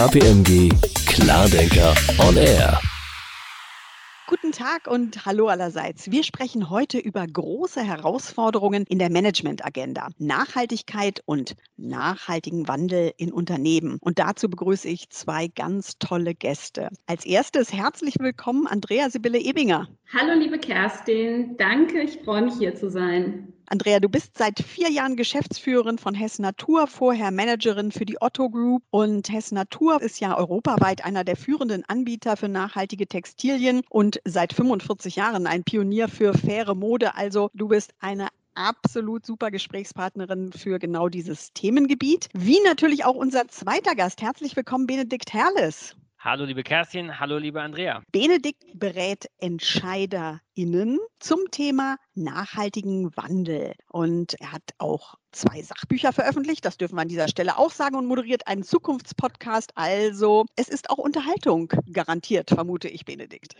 KPMG Klardenker on Air. Guten Tag und hallo allerseits. Wir sprechen heute über große Herausforderungen in der Managementagenda, Nachhaltigkeit und nachhaltigen Wandel in Unternehmen. Und dazu begrüße ich zwei ganz tolle Gäste. Als erstes herzlich willkommen Andrea Sibylle Ebinger. Hallo liebe Kerstin, danke, ich freue mich hier zu sein. Andrea, du bist seit vier Jahren Geschäftsführerin von Hess Natur, vorher Managerin für die Otto Group. Und Hess Natur ist ja europaweit einer der führenden Anbieter für nachhaltige Textilien und seit 45 Jahren ein Pionier für faire Mode. Also du bist eine absolut super Gesprächspartnerin für genau dieses Themengebiet. Wie natürlich auch unser zweiter Gast. Herzlich willkommen, Benedikt Herles. Hallo liebe Kerstin, hallo liebe Andrea. Benedikt berät EntscheiderInnen zum Thema nachhaltigen Wandel. Und er hat auch zwei Sachbücher veröffentlicht, das dürfen wir an dieser Stelle auch sagen, und moderiert einen Zukunftspodcast. Also es ist auch Unterhaltung garantiert, vermute ich, Benedikt.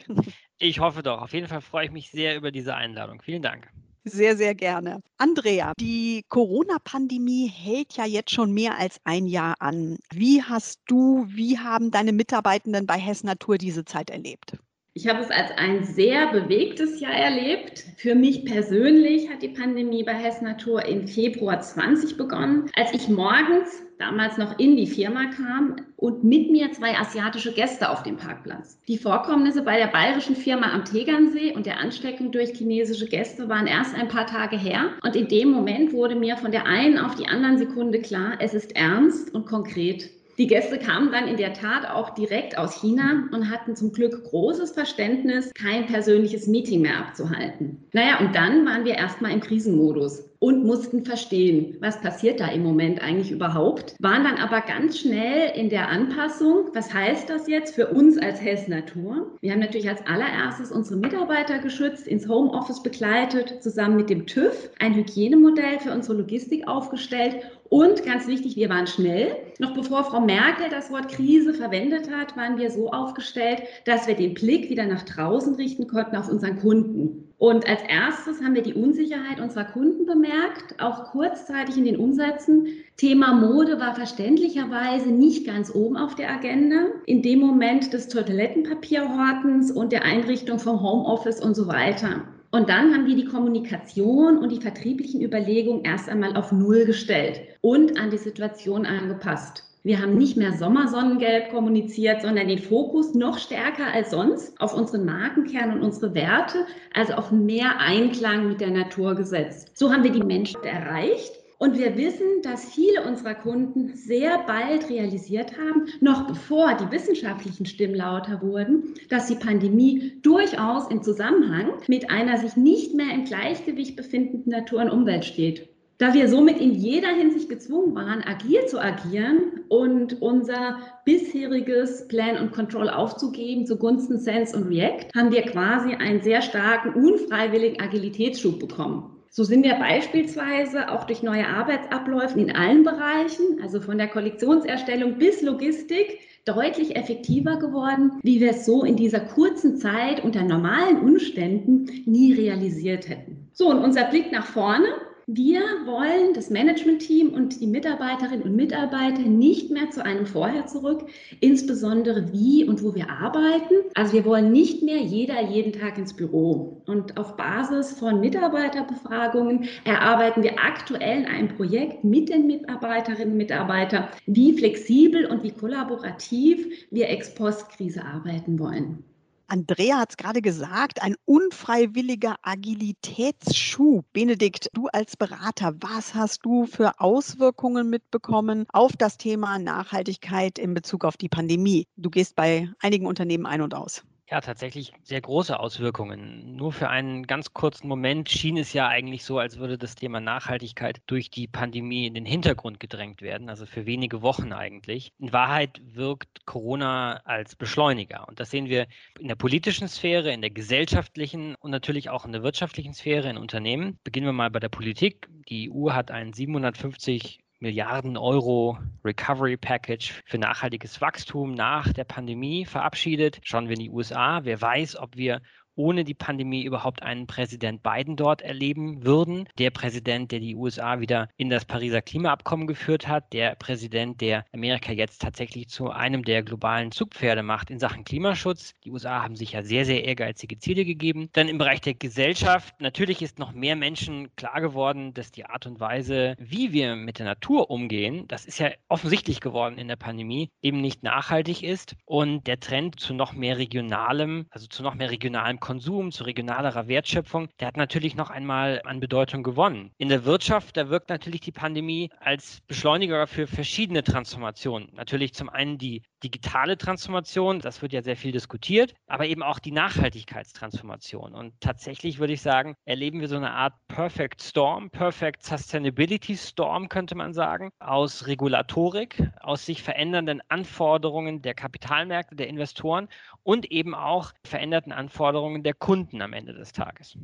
Ich hoffe doch. Auf jeden Fall freue ich mich sehr über diese Einladung. Vielen Dank. Sehr, sehr gerne. Andrea, die Corona-Pandemie hält ja jetzt schon mehr als ein Jahr an. Wie hast du, wie haben deine Mitarbeitenden bei Hess Natur diese Zeit erlebt? Ich habe es als ein sehr bewegtes Jahr erlebt. Für mich persönlich hat die Pandemie bei Hess Natur im Februar 20 begonnen, als ich morgens damals noch in die Firma kam und mit mir zwei asiatische Gäste auf dem Parkplatz. Die Vorkommnisse bei der bayerischen Firma am Tegernsee und der Ansteckung durch chinesische Gäste waren erst ein paar Tage her und in dem Moment wurde mir von der einen auf die anderen Sekunde klar, es ist ernst und konkret. Die Gäste kamen dann in der Tat auch direkt aus China und hatten zum Glück großes Verständnis, kein persönliches Meeting mehr abzuhalten. Naja, und dann waren wir erstmal im Krisenmodus und mussten verstehen, was passiert da im Moment eigentlich überhaupt, waren dann aber ganz schnell in der Anpassung. Was heißt das jetzt für uns als Hess Natur? Wir haben natürlich als allererstes unsere Mitarbeiter geschützt, ins Homeoffice begleitet, zusammen mit dem TÜV ein Hygienemodell für unsere Logistik aufgestellt und ganz wichtig, wir waren schnell. Noch bevor Frau Merkel das Wort Krise verwendet hat, waren wir so aufgestellt, dass wir den Blick wieder nach draußen richten konnten auf unseren Kunden. Und als erstes haben wir die Unsicherheit unserer Kunden bemerkt, auch kurzzeitig in den Umsätzen. Thema Mode war verständlicherweise nicht ganz oben auf der Agenda. In dem Moment des Toilettenpapierhortens und der Einrichtung vom Homeoffice und so weiter. Und dann haben wir die Kommunikation und die vertrieblichen Überlegungen erst einmal auf Null gestellt und an die Situation angepasst. Wir haben nicht mehr Sommersonnengelb kommuniziert, sondern den Fokus noch stärker als sonst auf unseren Markenkern und unsere Werte, also auf mehr Einklang mit der Natur gesetzt. So haben wir die Menschen erreicht. Und wir wissen, dass viele unserer Kunden sehr bald realisiert haben, noch bevor die wissenschaftlichen Stimmen lauter wurden, dass die Pandemie durchaus im Zusammenhang mit einer sich nicht mehr im Gleichgewicht befindenden Natur und Umwelt steht. Da wir somit in jeder Hinsicht gezwungen waren, agil zu agieren und unser bisheriges Plan und Control aufzugeben zugunsten Sense und React, haben wir quasi einen sehr starken, unfreiwilligen Agilitätsschub bekommen. So sind wir beispielsweise auch durch neue Arbeitsabläufe in allen Bereichen, also von der Kollektionserstellung bis Logistik, deutlich effektiver geworden, wie wir es so in dieser kurzen Zeit unter normalen Umständen nie realisiert hätten. So, und unser Blick nach vorne wir wollen das Management-Team und die Mitarbeiterinnen und Mitarbeiter nicht mehr zu einem Vorher zurück, insbesondere wie und wo wir arbeiten. Also wir wollen nicht mehr jeder jeden Tag ins Büro. Und auf Basis von Mitarbeiterbefragungen erarbeiten wir aktuell ein Projekt mit den Mitarbeiterinnen und Mitarbeitern, wie flexibel und wie kollaborativ wir ex-Post-Krise arbeiten wollen. Andrea hat es gerade gesagt, ein unfreiwilliger Agilitätsschub. Benedikt, du als Berater, was hast du für Auswirkungen mitbekommen auf das Thema Nachhaltigkeit in Bezug auf die Pandemie? Du gehst bei einigen Unternehmen ein und aus. Ja, tatsächlich sehr große Auswirkungen. Nur für einen ganz kurzen Moment schien es ja eigentlich so, als würde das Thema Nachhaltigkeit durch die Pandemie in den Hintergrund gedrängt werden, also für wenige Wochen eigentlich. In Wahrheit wirkt Corona als Beschleuniger. Und das sehen wir in der politischen Sphäre, in der gesellschaftlichen und natürlich auch in der wirtschaftlichen Sphäre in Unternehmen. Beginnen wir mal bei der Politik. Die EU hat einen 750 Milliarden Euro Recovery Package für nachhaltiges Wachstum nach der Pandemie verabschiedet. Schauen wir in die USA. Wer weiß, ob wir ohne die Pandemie überhaupt einen Präsident Biden dort erleben würden. Der Präsident, der die USA wieder in das Pariser Klimaabkommen geführt hat, der Präsident, der Amerika jetzt tatsächlich zu einem der globalen Zugpferde macht in Sachen Klimaschutz. Die USA haben sich ja sehr, sehr ehrgeizige Ziele gegeben. Dann im Bereich der Gesellschaft, natürlich ist noch mehr Menschen klar geworden, dass die Art und Weise, wie wir mit der Natur umgehen, das ist ja offensichtlich geworden in der Pandemie, eben nicht nachhaltig ist. Und der Trend zu noch mehr regionalem, also zu noch mehr regionalem Konsum, zu regionalerer Wertschöpfung, der hat natürlich noch einmal an Bedeutung gewonnen. In der Wirtschaft, da wirkt natürlich die Pandemie als Beschleuniger für verschiedene Transformationen. Natürlich zum einen die digitale Transformation, das wird ja sehr viel diskutiert, aber eben auch die Nachhaltigkeitstransformation. Und tatsächlich würde ich sagen, erleben wir so eine Art Perfect Storm, Perfect Sustainability Storm, könnte man sagen, aus Regulatorik, aus sich verändernden Anforderungen der Kapitalmärkte, der Investoren und eben auch veränderten Anforderungen der Kunden am Ende des Tages.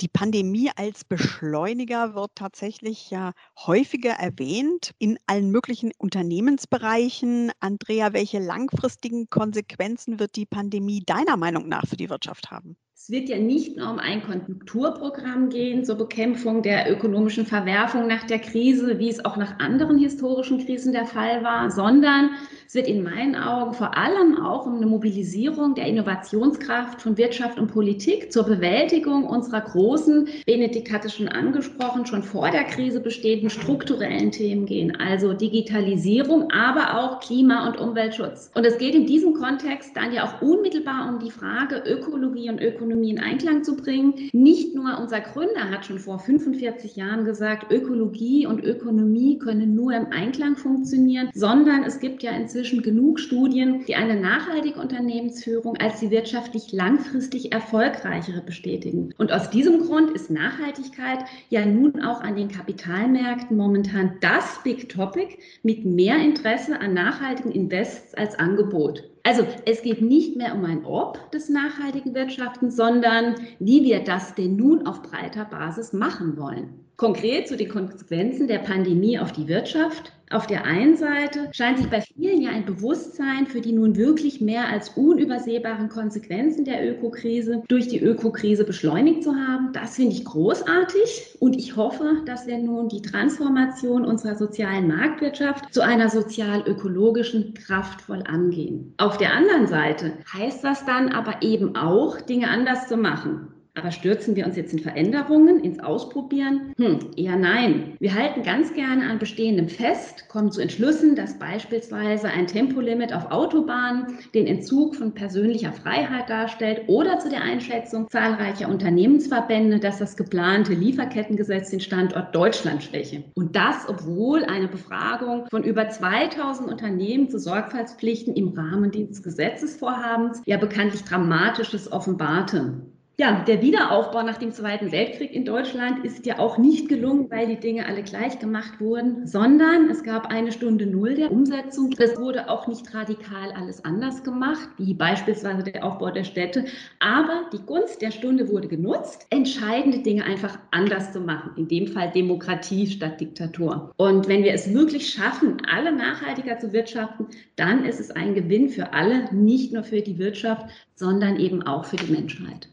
Die Pandemie als Beschleuniger wird tatsächlich ja häufiger erwähnt in allen möglichen Unternehmensbereichen. Andrea, welche langfristigen Konsequenzen wird die Pandemie deiner Meinung nach für die Wirtschaft haben? Es wird ja nicht nur um ein Konjunkturprogramm gehen zur Bekämpfung der ökonomischen Verwerfung nach der Krise, wie es auch nach anderen historischen Krisen der Fall war, sondern es wird in meinen Augen vor allem auch um eine Mobilisierung der Innovationskraft von Wirtschaft und Politik zur Bewältigung unserer großen, Benedikt hatte schon angesprochen, schon vor der Krise bestehenden strukturellen Themen gehen, also Digitalisierung, aber auch Klima- und Umweltschutz. Und es geht in diesem Kontext dann ja auch unmittelbar um die Frage Ökologie und Ökonomie Ökonomie in Einklang zu bringen. Nicht nur unser Gründer hat schon vor 45 Jahren gesagt, Ökologie und Ökonomie können nur im Einklang funktionieren, sondern es gibt ja inzwischen genug Studien, die eine nachhaltige Unternehmensführung als die wirtschaftlich langfristig erfolgreichere bestätigen. Und aus diesem Grund ist Nachhaltigkeit ja nun auch an den Kapitalmärkten momentan das Big Topic mit mehr Interesse an nachhaltigen Invests als Angebot. Also es geht nicht mehr um ein Ob des nachhaltigen Wirtschaftens, sondern wie wir das denn nun auf breiter Basis machen wollen. Konkret zu den Konsequenzen der Pandemie auf die Wirtschaft. Auf der einen Seite scheint sich bei vielen ja ein Bewusstsein für die nun wirklich mehr als unübersehbaren Konsequenzen der Ökokrise durch die Ökokrise beschleunigt zu haben. Das finde ich großartig und ich hoffe, dass wir nun die Transformation unserer sozialen Marktwirtschaft zu einer sozial-ökologischen kraftvoll angehen. Auf der anderen Seite heißt das dann aber eben auch, Dinge anders zu machen. Aber stürzen wir uns jetzt in Veränderungen, ins Ausprobieren? Hm, eher nein. Wir halten ganz gerne an Bestehendem fest, kommen zu Entschlüssen, dass beispielsweise ein Tempolimit auf Autobahnen den Entzug von persönlicher Freiheit darstellt oder zu der Einschätzung zahlreicher Unternehmensverbände, dass das geplante Lieferkettengesetz den Standort Deutschland schwäche. Und das, obwohl eine Befragung von über 2000 Unternehmen zu Sorgfaltspflichten im Rahmen dieses Gesetzesvorhabens ja bekanntlich Dramatisches offenbarte. Ja, der Wiederaufbau nach dem Zweiten Weltkrieg in Deutschland ist ja auch nicht gelungen, weil die Dinge alle gleich gemacht wurden, sondern es gab eine Stunde Null der Umsetzung. Es wurde auch nicht radikal alles anders gemacht, wie beispielsweise der Aufbau der Städte. Aber die Gunst der Stunde wurde genutzt, entscheidende Dinge einfach anders zu machen. In dem Fall Demokratie statt Diktatur. Und wenn wir es wirklich schaffen, alle nachhaltiger zu wirtschaften, dann ist es ein Gewinn für alle, nicht nur für die Wirtschaft, sondern eben auch für die Menschheit.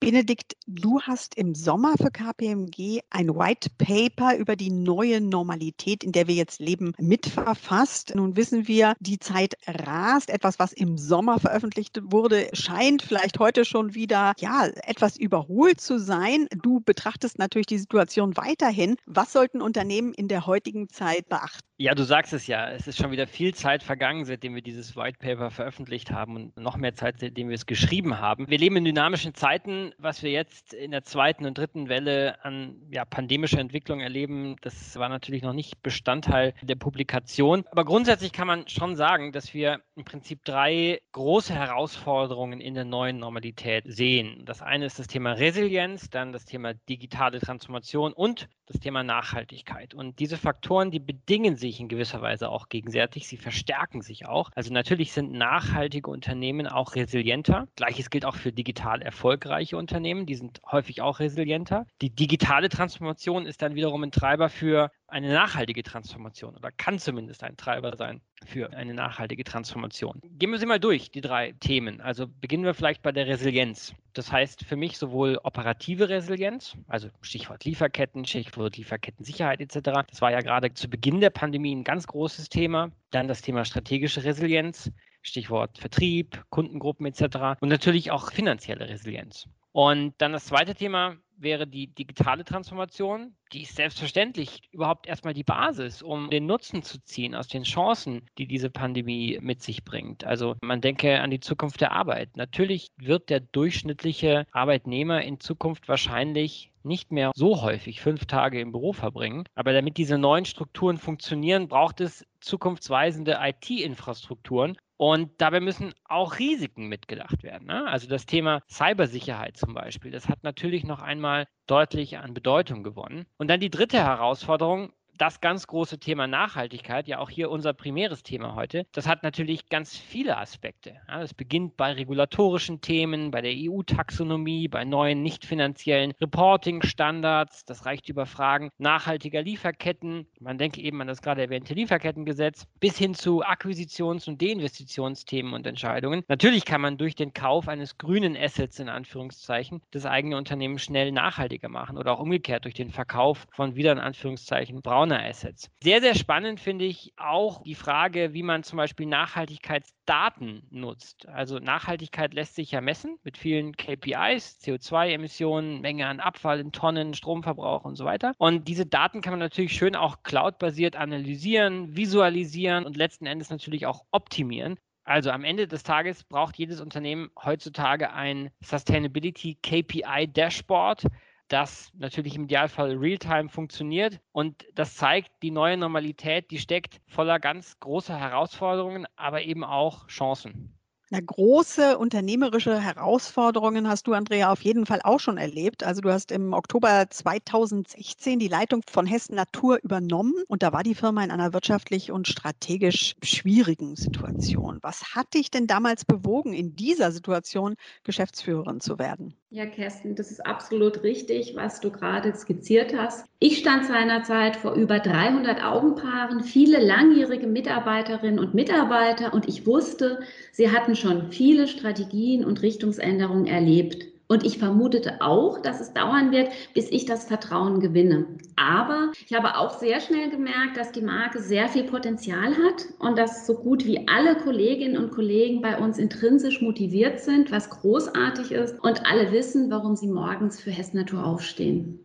Benedikt, du hast im Sommer für KPMG ein White Paper über die neue Normalität, in der wir jetzt leben, mitverfasst. Nun wissen wir, die Zeit rast. Etwas, was im Sommer veröffentlicht wurde, scheint vielleicht heute schon wieder, ja, etwas überholt zu sein. Du betrachtest natürlich die Situation weiterhin. Was sollten Unternehmen in der heutigen Zeit beachten? Ja, du sagst es ja. Es ist schon wieder viel Zeit vergangen, seitdem wir dieses White Paper veröffentlicht haben und noch mehr Zeit, seitdem wir es geschrieben haben. Wir leben in dynamischen Zeiten was wir jetzt in der zweiten und dritten Welle an ja, pandemischer Entwicklung erleben, das war natürlich noch nicht Bestandteil der Publikation. Aber grundsätzlich kann man schon sagen, dass wir im Prinzip drei große Herausforderungen in der neuen Normalität sehen. Das eine ist das Thema Resilienz, dann das Thema digitale Transformation und das Thema Nachhaltigkeit. Und diese Faktoren, die bedingen sich in gewisser Weise auch gegenseitig, sie verstärken sich auch. Also natürlich sind nachhaltige Unternehmen auch resilienter. Gleiches gilt auch für digital erfolgreiche Unternehmen, die sind häufig auch resilienter. Die digitale Transformation ist dann wiederum ein Treiber für eine nachhaltige Transformation oder kann zumindest ein Treiber sein für eine nachhaltige Transformation. Gehen wir sie mal durch, die drei Themen. Also beginnen wir vielleicht bei der Resilienz. Das heißt für mich sowohl operative Resilienz, also Stichwort Lieferketten, Stichwort Lieferkettensicherheit etc. Das war ja gerade zu Beginn der Pandemie ein ganz großes Thema. Dann das Thema strategische Resilienz, Stichwort Vertrieb, Kundengruppen etc. Und natürlich auch finanzielle Resilienz. Und dann das zweite Thema wäre die digitale Transformation. Die ist selbstverständlich überhaupt erstmal die Basis, um den Nutzen zu ziehen aus den Chancen, die diese Pandemie mit sich bringt. Also man denke an die Zukunft der Arbeit. Natürlich wird der durchschnittliche Arbeitnehmer in Zukunft wahrscheinlich nicht mehr so häufig fünf Tage im Büro verbringen. Aber damit diese neuen Strukturen funktionieren, braucht es zukunftsweisende IT-Infrastrukturen, und dabei müssen auch Risiken mitgedacht werden. Ne? Also das Thema Cybersicherheit zum Beispiel, das hat natürlich noch einmal deutlich an Bedeutung gewonnen. Und dann die dritte Herausforderung, das ganz große Thema Nachhaltigkeit, ja auch hier unser primäres Thema heute, das hat natürlich ganz viele Aspekte. Ja, das beginnt bei regulatorischen Themen, bei der EU-Taxonomie, bei neuen nicht finanziellen Reporting-Standards. Das reicht über Fragen nachhaltiger Lieferketten. Man denke eben an das gerade erwähnte Lieferkettengesetz, bis hin zu Akquisitions- und Deinvestitionsthemen und Entscheidungen. Natürlich kann man durch den Kauf eines grünen Assets in Anführungszeichen das eigene Unternehmen schnell nachhaltiger machen oder auch umgekehrt durch den Verkauf von wieder in Anführungszeichen braunen Owner-Assets. Sehr, sehr spannend finde ich auch die Frage, wie man zum Beispiel Nachhaltigkeitsdaten nutzt. Also Nachhaltigkeit lässt sich ja messen mit vielen KPIs, CO2-Emissionen, Menge an Abfall in Tonnen, Stromverbrauch und so weiter. Und diese Daten kann man natürlich schön auch cloudbasiert analysieren, visualisieren und letzten Endes natürlich auch optimieren. Also am Ende des Tages braucht jedes Unternehmen heutzutage ein Sustainability KPI Dashboard, das natürlich im Idealfall real-time funktioniert. Und das zeigt, die neue Normalität, die steckt voller ganz großer Herausforderungen, aber eben auch Chancen. Na, große unternehmerische Herausforderungen hast du, Andrea, auf jeden Fall auch schon erlebt. Also du hast im Oktober 2016 die Leitung von Hessen Natur übernommen und da war die Firma in einer wirtschaftlich und strategisch schwierigen Situation. Was hat dich denn damals bewogen, in dieser Situation Geschäftsführerin zu werden? Ja, Kerstin, das ist absolut richtig, was du gerade skizziert hast. Ich stand seinerzeit vor über 300 Augenpaaren, viele langjährige Mitarbeiterinnen und Mitarbeiter und ich wusste, sie hatten schon viele Strategien und Richtungsänderungen erlebt. Und ich vermutete auch, dass es dauern wird, bis ich das Vertrauen gewinne. Aber ich habe auch sehr schnell gemerkt, dass die Marke sehr viel Potenzial hat und dass so gut wie alle Kolleginnen und Kollegen bei uns intrinsisch motiviert sind, was großartig ist und alle wissen, warum sie morgens für Hessen Natur aufstehen.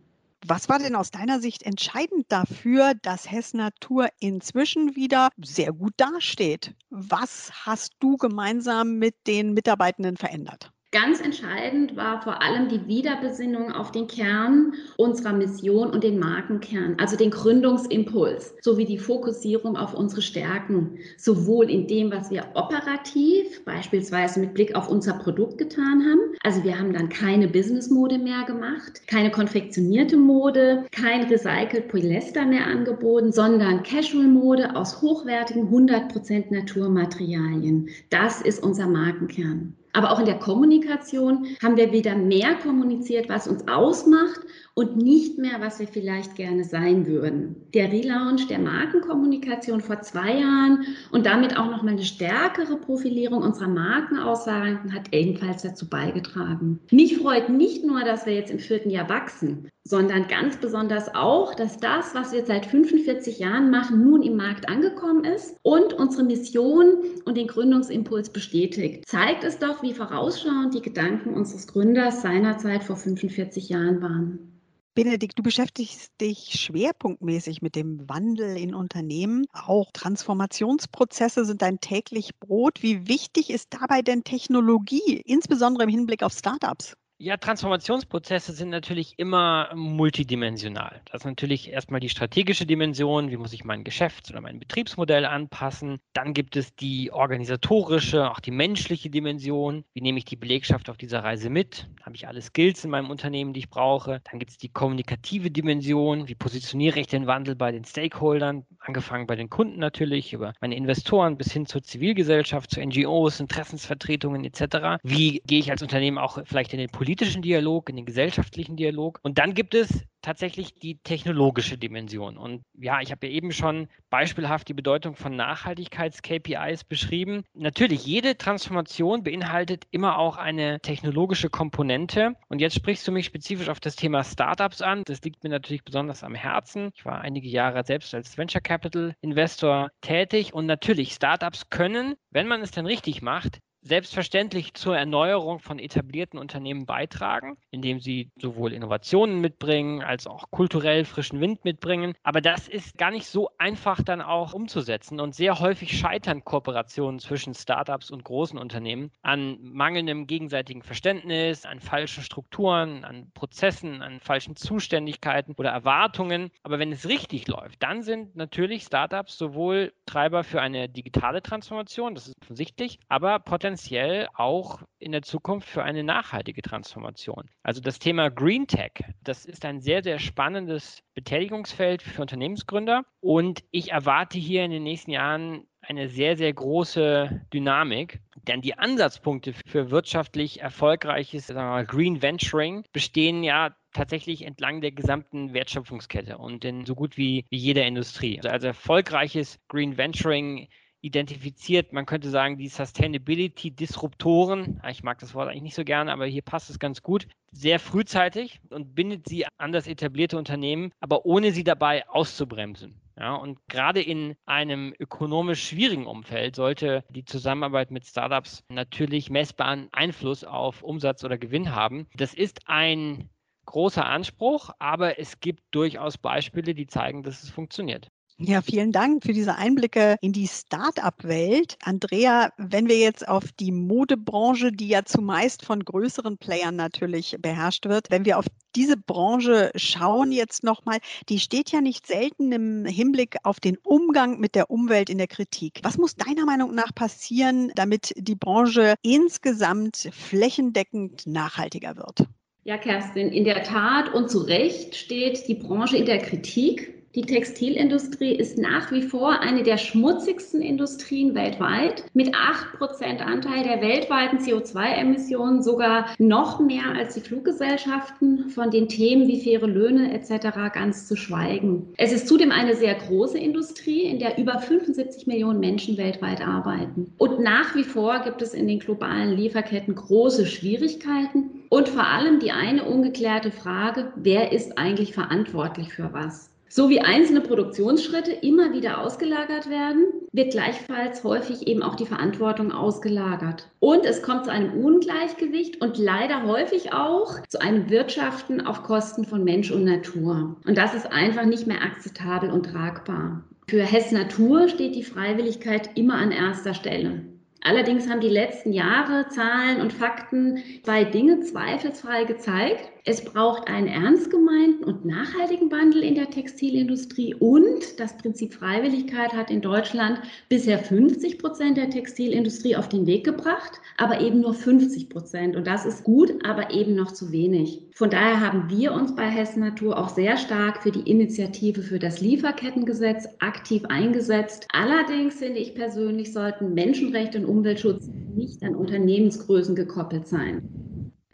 Was war denn aus deiner Sicht entscheidend dafür, dass Hess Natur inzwischen wieder sehr gut dasteht? Was hast du gemeinsam mit den Mitarbeitenden verändert? Ganz entscheidend war vor allem die Wiederbesinnung auf den Kern unserer Mission und den Markenkern, also den Gründungsimpuls, sowie die Fokussierung auf unsere Stärken, sowohl in dem, was wir operativ, beispielsweise mit Blick auf unser Produkt getan haben. Also wir haben dann keine Business-Mode mehr gemacht, keine konfektionierte Mode, kein recycelt Polyester mehr angeboten, sondern Casual-Mode aus hochwertigen 100% Naturmaterialien. Das ist unser Markenkern. Aber auch in der Kommunikation haben wir wieder mehr kommuniziert, was uns ausmacht und nicht mehr, was wir vielleicht gerne sein würden. Der Relaunch der Markenkommunikation vor zwei Jahren und damit auch nochmal eine stärkere Profilierung unserer Markenaussagen hat ebenfalls dazu beigetragen. Mich freut nicht nur, dass wir jetzt im vierten Jahr wachsen, sondern ganz besonders auch, dass das, was wir seit 45 Jahren machen, nun im Markt angekommen ist und unsere Mission und den Gründungsimpuls bestätigt. Zeigt es doch, wie vorausschauend die Gedanken unseres Gründers seinerzeit vor 45 Jahren waren. Benedikt, du beschäftigst dich schwerpunktmäßig mit dem Wandel in Unternehmen. Auch Transformationsprozesse sind dein täglich Brot. Wie wichtig ist dabei denn Technologie, insbesondere im Hinblick auf Startups? Ja, Transformationsprozesse sind natürlich immer multidimensional. Das ist natürlich erstmal die strategische Dimension, wie muss ich mein Geschäfts- oder mein Betriebsmodell anpassen. Dann gibt es die organisatorische, auch die menschliche Dimension. Wie nehme ich die Belegschaft auf dieser Reise mit? Habe ich alle Skills in meinem Unternehmen, die ich brauche? Dann gibt es die kommunikative Dimension. Wie positioniere ich den Wandel bei den Stakeholdern? Angefangen bei den Kunden natürlich, über meine Investoren bis hin zur Zivilgesellschaft, zu NGOs, Interessensvertretungen etc. Wie gehe ich als Unternehmen auch vielleicht in den politischen Dialog, in den gesellschaftlichen Dialog. Und dann gibt es tatsächlich die technologische Dimension. Und ja, ich habe ja eben schon beispielhaft die Bedeutung von Nachhaltigkeits-KPIs beschrieben. Natürlich, jede Transformation beinhaltet immer auch eine technologische Komponente. Und jetzt sprichst du mich spezifisch auf das Thema Startups an. Das liegt mir natürlich besonders am Herzen. Ich war einige Jahre selbst als Venture Capital Investor tätig. Und natürlich, Startups können, wenn man es dann richtig macht, selbstverständlich zur Erneuerung von etablierten Unternehmen beitragen, indem sie sowohl Innovationen mitbringen als auch kulturell frischen Wind mitbringen. Aber das ist gar nicht so einfach dann auch umzusetzen und sehr häufig scheitern Kooperationen zwischen Startups und großen Unternehmen an mangelndem gegenseitigen Verständnis, an falschen Strukturen, an Prozessen, an falschen Zuständigkeiten oder Erwartungen. Aber wenn es richtig läuft, dann sind natürlich Startups sowohl Treiber für eine digitale Transformation, das ist offensichtlich, aber potenziell potenziell auch in der Zukunft für eine nachhaltige Transformation. Also das Thema Green Tech, das ist ein sehr, sehr spannendes Betätigungsfeld für Unternehmensgründer und ich erwarte hier in den nächsten Jahren eine sehr, sehr große Dynamik. Denn die Ansatzpunkte für wirtschaftlich erfolgreiches wir, Green Venturing bestehen ja tatsächlich entlang der gesamten Wertschöpfungskette und in so gut wie, jeder Industrie. Also, also erfolgreiches Green Venturing identifiziert, man könnte sagen, die Sustainability-Disruptoren, ich mag das Wort eigentlich nicht so gerne, aber hier passt es ganz gut, sehr frühzeitig und bindet sie an das etablierte Unternehmen, aber ohne sie dabei auszubremsen. Ja, und gerade in einem ökonomisch schwierigen Umfeld sollte die Zusammenarbeit mit Startups natürlich messbaren Einfluss auf Umsatz oder Gewinn haben. Das ist ein großer Anspruch, aber es gibt durchaus Beispiele, die zeigen, dass es funktioniert. Ja, vielen Dank für diese Einblicke in die Start-up-Welt. Andrea, wenn wir jetzt auf die Modebranche, die ja zumeist von größeren Playern natürlich beherrscht wird, wenn wir auf diese Branche schauen jetzt nochmal, die steht ja nicht selten im Hinblick auf den Umgang mit der Umwelt in der Kritik. Was muss deiner Meinung nach passieren, damit die Branche insgesamt flächendeckend nachhaltiger wird? Ja, Kerstin, in der Tat und zu Recht steht die Branche in der Kritik. Die Textilindustrie ist nach wie vor eine der schmutzigsten Industrien weltweit, mit 8% Anteil der weltweiten CO2-Emissionen, sogar noch mehr als die Fluggesellschaften, von den Themen wie faire Löhne etc. ganz zu schweigen. Es ist zudem eine sehr große Industrie, in der über 75 Millionen Menschen weltweit arbeiten. Und nach wie vor gibt es in den globalen Lieferketten große Schwierigkeiten und vor allem die eine ungeklärte Frage, wer ist eigentlich verantwortlich für was? So wie einzelne Produktionsschritte immer wieder ausgelagert werden, wird gleichfalls häufig eben auch die Verantwortung ausgelagert. Und es kommt zu einem Ungleichgewicht und leider häufig auch zu einem Wirtschaften auf Kosten von Mensch und Natur. Und das ist einfach nicht mehr akzeptabel und tragbar. Für Hess Natur steht die Freiwilligkeit immer an erster Stelle. Allerdings haben die letzten Jahre Zahlen und Fakten zwei Dinge zweifelsfrei gezeigt. Es braucht einen ernst gemeinten und nachhaltigen Wandel in der Textilindustrie und das Prinzip Freiwilligkeit hat in Deutschland bisher 50 Prozent der Textilindustrie auf den Weg gebracht, aber eben nur 50 Prozent. Und das ist gut, aber eben noch zu wenig. Von daher haben wir uns bei Hessen Natur auch sehr stark für die Initiative für das Lieferkettengesetz aktiv eingesetzt. Allerdings finde ich persönlich, sollten Menschenrechte und Umweltschutz nicht an Unternehmensgrößen gekoppelt sein.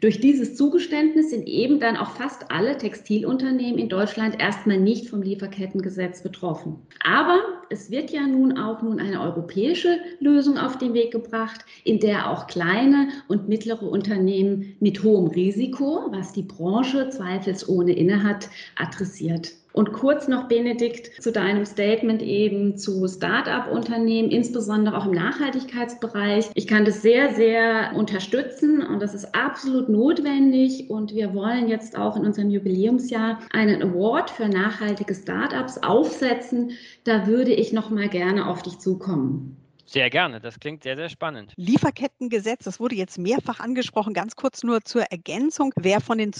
Durch dieses Zugeständnis sind eben dann auch fast alle Textilunternehmen in Deutschland erstmal nicht vom Lieferkettengesetz betroffen. Aber es wird ja nun auch nun eine europäische Lösung auf den Weg gebracht, in der auch kleine und mittlere Unternehmen mit hohem Risiko, was die Branche zweifelsohne innehat, adressiert. Und kurz noch, Benedikt, zu deinem Statement eben zu Start-up-Unternehmen, insbesondere auch im Nachhaltigkeitsbereich. Ich kann das sehr, sehr unterstützen und das ist absolut notwendig. Und wir wollen jetzt auch in unserem Jubiläumsjahr einen Award für nachhaltige Start-ups aufsetzen. Da würde ich noch mal gerne auf dich zukommen. Sehr gerne, das klingt sehr, sehr spannend. Lieferkettengesetz, das wurde jetzt mehrfach angesprochen. Ganz kurz nur zur Ergänzung. Wer von den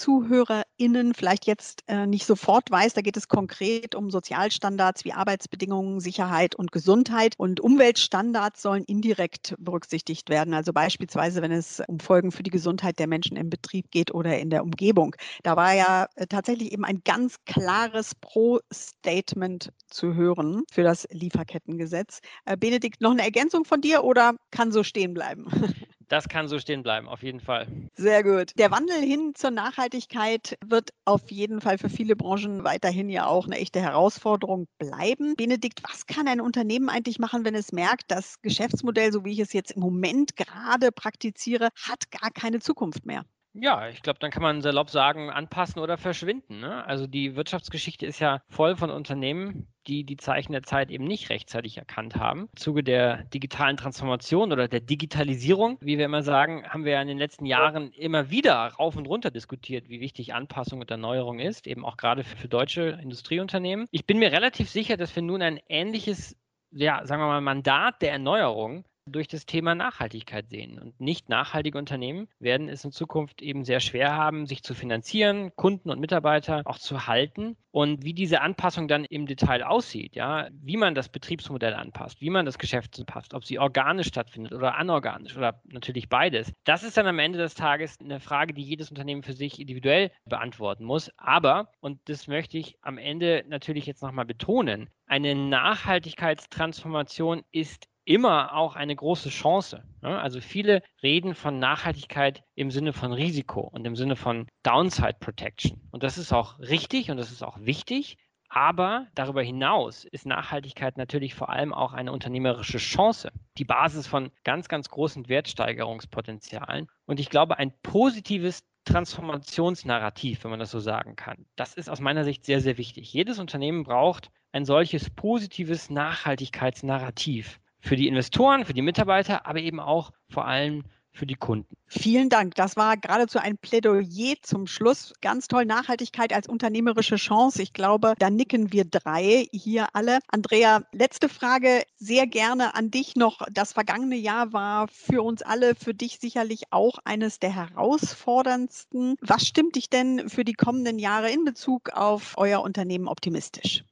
ZuhörerInnen vielleicht jetzt äh, nicht sofort weiß, da geht es konkret um Sozialstandards wie Arbeitsbedingungen, Sicherheit und Gesundheit. Und Umweltstandards sollen indirekt berücksichtigt werden. Also beispielsweise, wenn es um Folgen für die Gesundheit der Menschen im Betrieb geht oder in der Umgebung. Da war ja äh, tatsächlich eben ein ganz klares Pro-Statement zu hören für das Lieferkettengesetz. Äh, Benedikt, noch eine Ergänzung von dir oder kann so stehen bleiben? Das kann so stehen bleiben, auf jeden Fall. Sehr gut. Der Wandel hin zur Nachhaltigkeit wird auf jeden Fall für viele Branchen weiterhin ja auch eine echte Herausforderung bleiben. Benedikt, was kann ein Unternehmen eigentlich machen, wenn es merkt, das Geschäftsmodell, so wie ich es jetzt im Moment gerade praktiziere, hat gar keine Zukunft mehr? Ja, ich glaube, dann kann man salopp sagen, anpassen oder verschwinden. Ne? Also die Wirtschaftsgeschichte ist ja voll von Unternehmen, die die Zeichen der Zeit eben nicht rechtzeitig erkannt haben. Im Zuge der digitalen Transformation oder der Digitalisierung, wie wir immer sagen, haben wir ja in den letzten Jahren immer wieder rauf und runter diskutiert, wie wichtig Anpassung und Erneuerung ist, eben auch gerade für, für deutsche Industrieunternehmen. Ich bin mir relativ sicher, dass wir nun ein ähnliches ja, sagen wir mal, Mandat der Erneuerung durch das Thema Nachhaltigkeit sehen. Und nicht nachhaltige Unternehmen werden es in Zukunft eben sehr schwer haben, sich zu finanzieren, Kunden und Mitarbeiter auch zu halten. Und wie diese Anpassung dann im Detail aussieht, ja, wie man das Betriebsmodell anpasst, wie man das Geschäft anpasst, ob sie organisch stattfindet oder anorganisch oder natürlich beides, das ist dann am Ende des Tages eine Frage, die jedes Unternehmen für sich individuell beantworten muss. Aber, und das möchte ich am Ende natürlich jetzt nochmal betonen, eine Nachhaltigkeitstransformation ist immer auch eine große Chance. Ne? Also viele reden von Nachhaltigkeit im Sinne von Risiko und im Sinne von Downside Protection. Und das ist auch richtig und das ist auch wichtig. Aber darüber hinaus ist Nachhaltigkeit natürlich vor allem auch eine unternehmerische Chance, die Basis von ganz, ganz großen Wertsteigerungspotenzialen. Und ich glaube, ein positives Transformationsnarrativ, wenn man das so sagen kann, das ist aus meiner Sicht sehr, sehr wichtig. Jedes Unternehmen braucht ein solches positives Nachhaltigkeitsnarrativ für die Investoren, für die Mitarbeiter, aber eben auch vor allem für die Kunden. Vielen Dank. Das war geradezu ein Plädoyer zum Schluss. Ganz toll Nachhaltigkeit als unternehmerische Chance. Ich glaube, da nicken wir drei hier alle. Andrea, letzte Frage sehr gerne an dich noch. Das vergangene Jahr war für uns alle, für dich sicherlich auch eines der herausforderndsten. Was stimmt dich denn für die kommenden Jahre in Bezug auf euer Unternehmen optimistisch?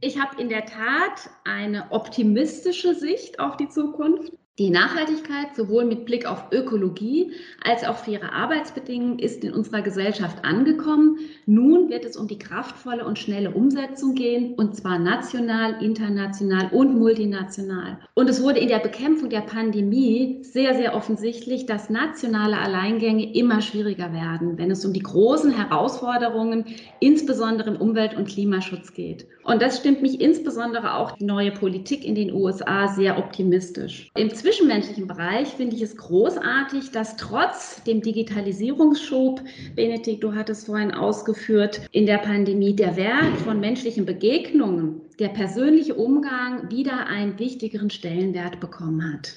Ich habe in der Tat eine optimistische Sicht auf die Zukunft. Die Nachhaltigkeit, sowohl mit Blick auf Ökologie als auch faire Arbeitsbedingungen, ist in unserer Gesellschaft angekommen. Nun wird es um die kraftvolle und schnelle Umsetzung gehen, und zwar national, international und multinational. Und es wurde in der Bekämpfung der Pandemie sehr, sehr offensichtlich, dass nationale Alleingänge immer schwieriger werden, wenn es um die großen Herausforderungen, insbesondere im Umwelt- und Klimaschutz geht. Und das stimmt mich insbesondere auch die neue Politik in den USA sehr optimistisch. Im zwischenmenschlichen Bereich finde ich es großartig, dass trotz dem Digitalisierungsschub, Benedikt, du hattest vorhin ausgeführt, in der Pandemie der Wert von menschlichen Begegnungen, der persönliche Umgang wieder einen wichtigeren Stellenwert bekommen hat.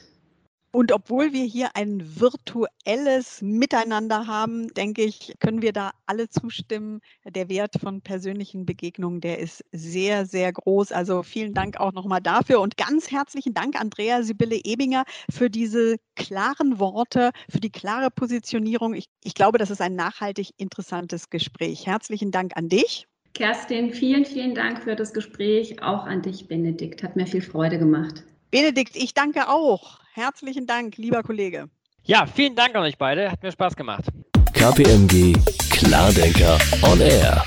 Und obwohl wir hier ein virtuelles Miteinander haben, denke ich, können wir da alle zustimmen. Der Wert von persönlichen Begegnungen, der ist sehr, sehr groß. Also vielen Dank auch nochmal dafür und ganz herzlichen Dank, Andrea Sibylle Ebinger, für diese klaren Worte, für die klare Positionierung. Ich, ich glaube, das ist ein nachhaltig interessantes Gespräch. Herzlichen Dank an dich. Kerstin, vielen, vielen Dank für das Gespräch. Auch an dich, Benedikt. Hat mir viel Freude gemacht. Benedikt, ich danke auch. Herzlichen Dank, lieber Kollege. Ja, vielen Dank an euch beide. Hat mir Spaß gemacht. KPMG Klardenker on Air.